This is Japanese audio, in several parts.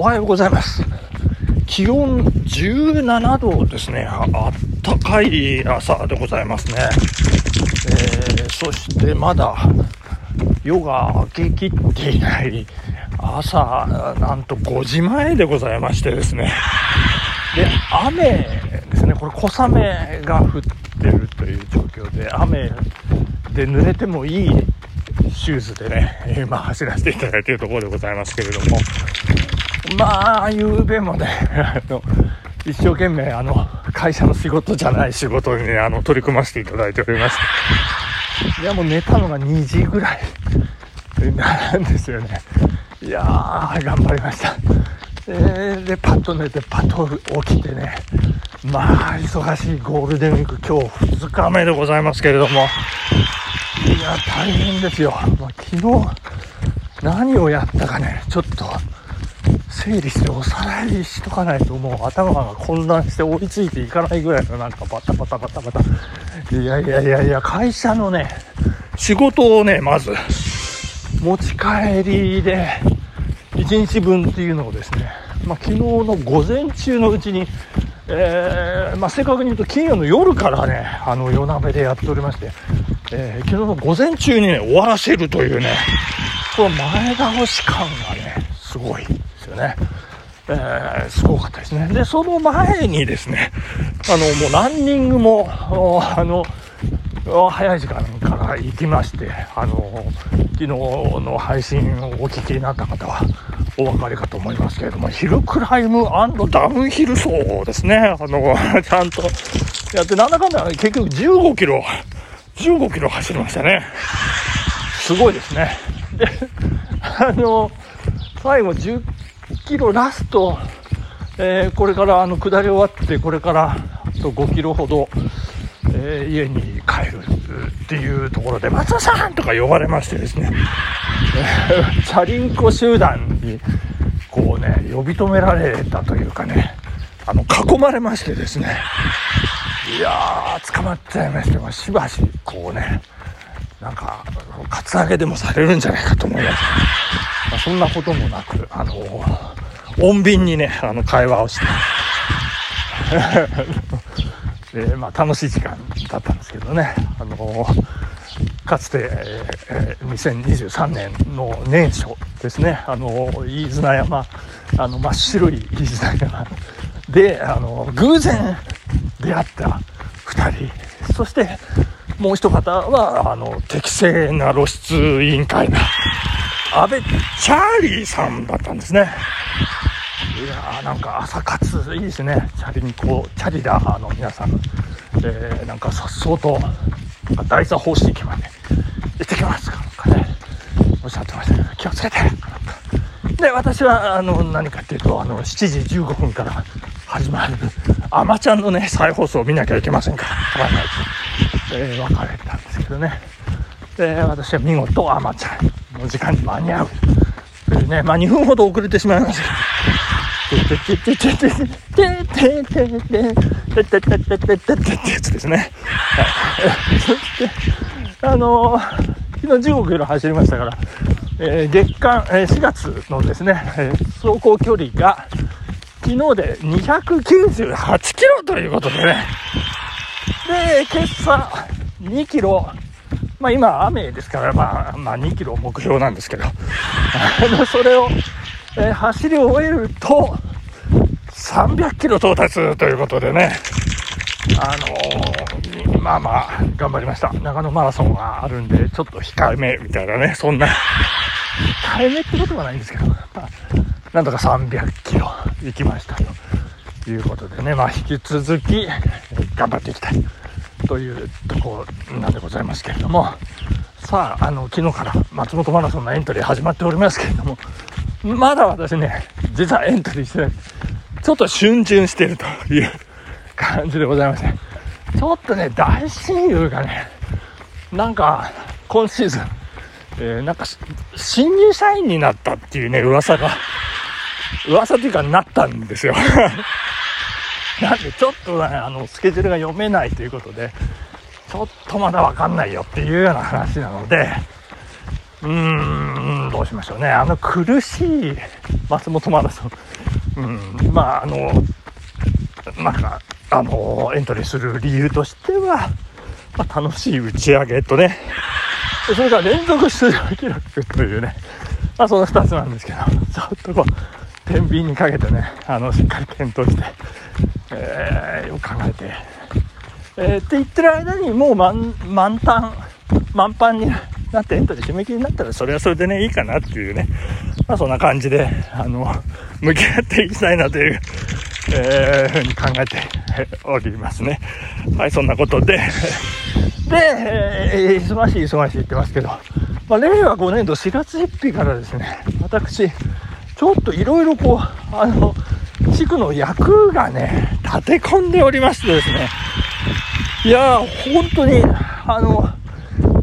おはようございます。気温17度ですね。あったかい朝でございますね。えーそしてまだ夜が明けきっていない朝、なんと5時前でございましてですね。で、雨ですね。これ小雨が降ってるという状況で、雨で濡れてもいいシューズでね、今走らせていただいているところでございますけれども、まあ、夕べもね、あの、一生懸命、あの、会社の仕事じゃない仕事にね、あの、取り組ませていただいておりまして、いや、もう寝たのが2時ぐらいなんですよね。いやー、頑張りました。えーで、パッと寝て、パッと起きてね、まあ、忙しいゴールデンウィーク、今日2日目でございますけれども、いや、大変ですよ。まあ、昨日、何をやったかね、ちょっと、整理しておさらいしとかないともう頭が混乱して追いついていかないぐらいのなんかバタバタバタバタ。いやいやいやいや、会社のね、仕事をね、まず、持ち帰りで、1日分っていうのをですね、まあ、昨日の午前中のうちに、えーまあ、正確に言うと金曜の夜からね、あの夜鍋でやっておりまして、え昨日の午前中にね、終わらせるというね、この前倒し感がね、すごいよね。えーすごかったですね。で、その前にですね、あの、もうランニングも、あの、早い時間から行きまして、あの、昨日の配信をお聞きになった方はお分かりかと思いますけれども、ヒルクライムダウンヒル走ですね、あの、ちゃんとやって、なんだかんだ結局15キロ、15キロ走りましたね。すごいですね。で、あの、最後10キロラスト、えーこれからあの下り終わって、これからあと5キロほど、えー家に帰るっていうところで、松田さんとか呼ばれましてですね、チャリンコ集団に、こうね、呼び止められたというかね、あの、囲まれましてですね、いやー、捕まっちゃいまして、しばし、こうね、なんか、カツアゲでもされるんじゃないかと思います。まあ、そんなこともなく、あの、穏便にね、あの、会話をして、で、まあ、楽しい時間だったんですけどね、あの、かつて、えー2023年の年初ですね、あの、飯綱山、あの、真っ白い飯綱山で、あの、偶然出会った2人、そして、もう一方は、あの、適正な露出委員会の安倍チャーリーさんだったんですね。いやーなんか朝活いいですね。チャリにこう、チャリラーの皆さん、えー、なんかさっそうと、なんか第三方式駅まで行ってきますかなんかね、おっしゃってましたけど、気をつけてで、私は、あの、何かっていうと、あの、7時15分から始まる、アマちゃんのね、再放送を見なきゃいけませんから、取らないと、えー、別れたんですけどね。で、私は見事、アマちゃんの時間に間に合う。というね、まあ2分ほど遅れてしまいましたってやつですね。はい。そして、あのー、昨日十五キロ走りましたから、えー、月間、えー、4月のですね、えー、走行距離が、昨日で298キロということでね。で、今朝2キロ、まあ今雨ですから、まあ、まあ2キロ目標なんですけど、あの、それを、えー走り終えると、300キロ到達ということでね、あのーまあまあ、頑張りました。長野マラソンがあるんで、ちょっと控えめみたいなね、そんな、控えめってことはないんですけど、まあ、なんとか300キロ行きましたということでね、まあ引き続き頑張っていきたいというところなんでございますけれども、さあ、あの、昨日から松本マラソンのエントリー始まっておりますけれども、まだ私ね、実はエントリーしてない。ちょっと逡巡してるという感じでございまして、ちょっとね、大親友がね、なんか、今シーズン、えーなんか、新入社員になったっていうね、噂が、噂というかなったんですよ。なんで、ちょっとね、あの、スケジュールが読めないということで、ちょっとまだわかんないよっていうような話なので、うーん、感動しましたよね。あの苦しい松本マラソン。うん、まあ、あの、なんか、あの、エントリーする理由としては、まあ、楽しい打ち上げとね、それから連続出場記録というね、まあ、その2つなんですけど、ちょっとこう、天秤にかけてね、あの、しっかり検討して、えー、よく考えて、えー、って言ってる間にもう満満タン、満帆になってエントリー締め切りになったら、それはそれでね、いいかなっていうね、まあそんな感じで、あの、向き合っていきたいなという、えー、ふうに考えておりますね。はい、そんなことで、で、えー、忙しい忙しい言ってますけど、まあ、令和5年度4月1日からですね、私、ちょっといろいろこう、あの、地区の役がね、立て込んでおりましてですね、いやー、本当に、あの、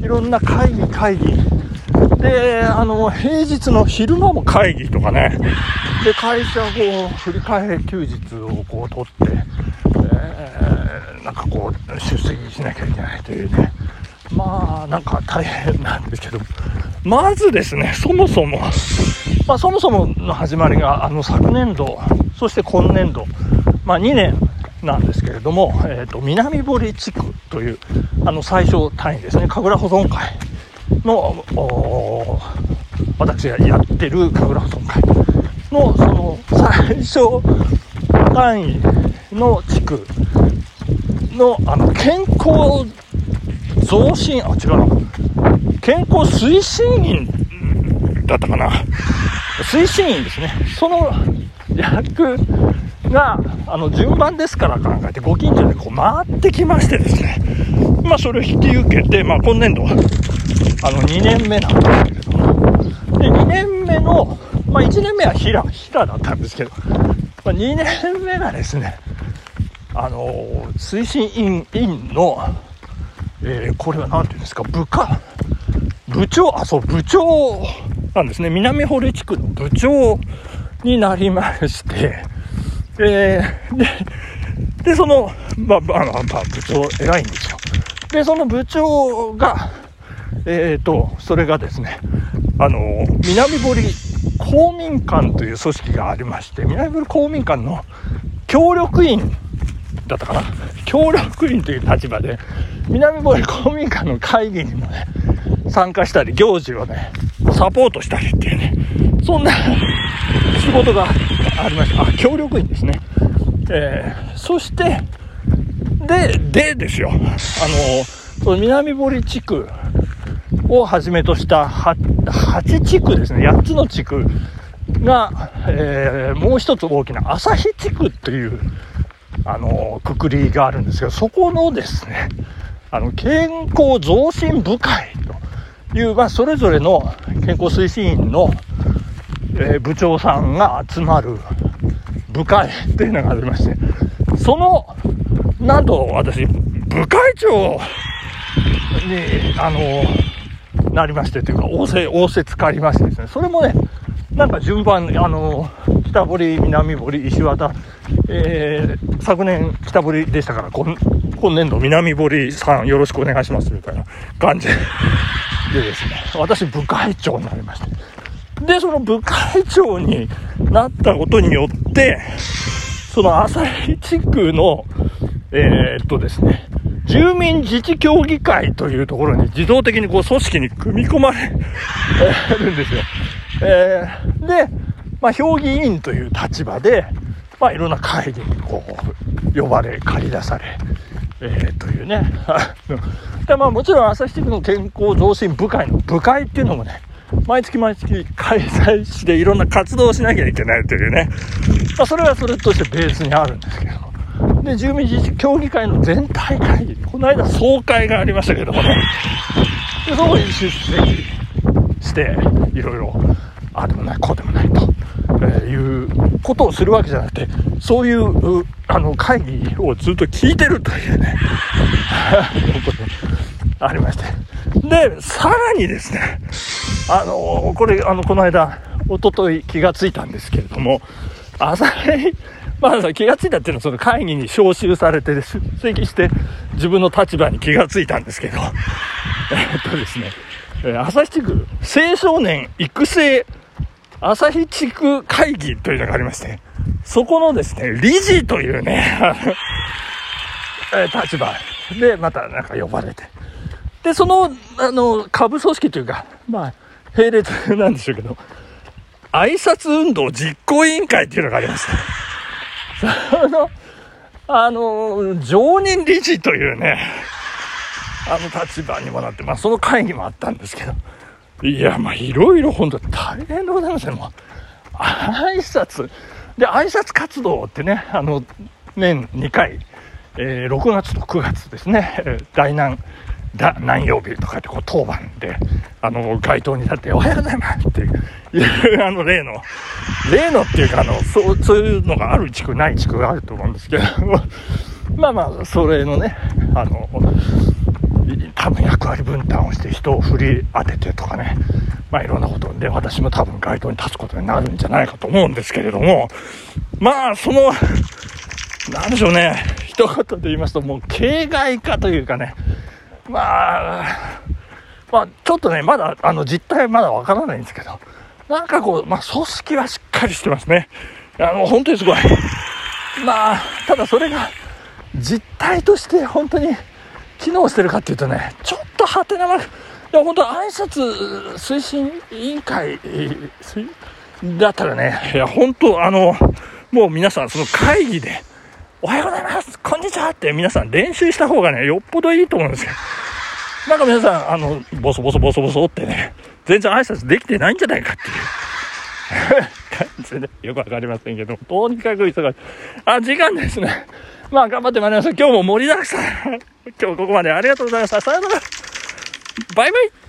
いろんな会議、会議、で、あの、平日の昼間も会議とかね、で、会社を振り替え休日をこう取って、えー、なんかこう、出席しなきゃいけないというね、まあ、なんか大変なんですけど、まずですね、そもそも、まあ、そもそもの始まりが、あの、昨年度、そして今年度、まあ、2年なんですけれども、えーと、南堀地区というあの最小単位ですね。神楽保存会の私がやってる神楽保存会のその最小単位の地区のあの健康増進あ違うな。健康推進員だったかな。推進員ですね。その役が、あの、順番ですから考えて、ご近所でこう回ってきましてですね、まあ、それを引き受けて、まあ、今年度は、あの、2年目なんですけれども、で、2年目の、まあ、1年目は平、平だったんですけど、まあ、2年目がですね、あの推進員員の、えー、これは何て言うんですか、部下、部長、あ、そう、部長なんですね。南堀地区の部長になりまして、えー、で、で、その、まあ、まあ、まあ、部長偉いんですよ。で、その部長が、えっ、ー、と、それがですね、あの、南堀公民館という組織がありまして、南堀公民館の協力員だったかな？協力員という立場で、南堀公民館の会議にもね、参加したり、行事をね、サポートしたりっていうね、そんな仕事がありました。あ、協力員ですね。えー、そして、で、でですよ。あの、その南堀地区をはじめとした8地区ですね。8つの地区が、えー、もう一つ大きな旭地区っていう、あの、くくりがあるんですけど、そこのですね、あの、健康増進部会という、まあ、それぞれの健康推進員のえー、部長さんが集まる部会っていうのがありまして、その、なんと私、部会長に、あの、なりましてというか、仰せ、仰せつかりましてですね、それもね、なんか順番、あの、北堀、南堀、石渡、えー、昨年北堀でしたから、今今年度南堀さんよろしくお願いしますみたいな感じでですね、私部会長になりまして、で、その部会長になったことによって、その旭地区の、えー、っとですね、住民自治協議会というところに自動的にこう組織に組み込まれるんですよ。えー、で、まあ、評議員という立場で、まあ、いろんな会議にこう、呼ばれ、借り出され、えー、というね。で、まあ、もちろん旭地区の健康増進部会の部会っていうのもね、毎月毎月開催していろんな活動をしなきゃいけないというね、まあ、それはそれとしてベースにあるんですけど、で、住民自治協議会の全体会議、この間総会がありましたけどもね、でそこに出席して、いろいろ、ああでもない、こうでもないと、えー、いうことをするわけじゃなくて、そういう、あの、会議をずっと聞いてるというね、ことありまして。で、さらにですね、あのこれ、あの、この間、おととい気がついたんですけれども、朝 まあ、気がついたっていうのは、その会議に招集されて、出席して、自分の立場に気がついたんですけど、えっとですね、朝日地区青少年育成朝日地区会議というのがありまして、そこのですね、理事というね、立場で、またなんか呼ばれて。で、その、あの、下部組織というか、まあ、並列なんでしょうけど、挨拶運動実行委員会っていうのがありました。その、あの、常任理事というね、あの立場にもなって、まあその会議もあったんですけど、いや、まあいろいろ本当大変でございますね、もう。挨拶。で、挨拶活動ってね、あの、年2回、えー、6月と9月ですね、大難、だ何曜日とかってこう当番であの街頭に立って「おはようございます」っていうあの例の例のっていうかあのそうそういうのがある地区ない地区があると思うんですけど まあまあそれのねあの多分役割分担をして人を振り当ててとかねまあいろんなことで私も多分街頭に立つことになるんじゃないかと思うんですけれどもまあそのなんでしょうね一言で言いますともう形骸化というかねまあ、まあ、ちょっとね、まだ、あの、実態まだわからないんですけど、なんかこう、まあ、組織はしっかりしてますね。あの、本当にすごい。まあ、ただそれが、実態として本当に機能してるかっていうとね、ちょっとハテナマーク、いや、本当挨拶推進委員会だったらね、いや、本当あの、もう皆さんその会議で、おはようございますこんにちはって皆さん練習した方がね、よっぽどいいと思うんですよ。なんか皆さん、あの、ボソボソボソボソってね、全然挨拶できてないんじゃないかっていう感じで、よくわかりませんけど、とにかく忙しい。あ、時間ですね。まあ、頑張ってまいりましょう。今日も盛りだくさん。今日ここまでありがとうございました。さよなら。バイバイ。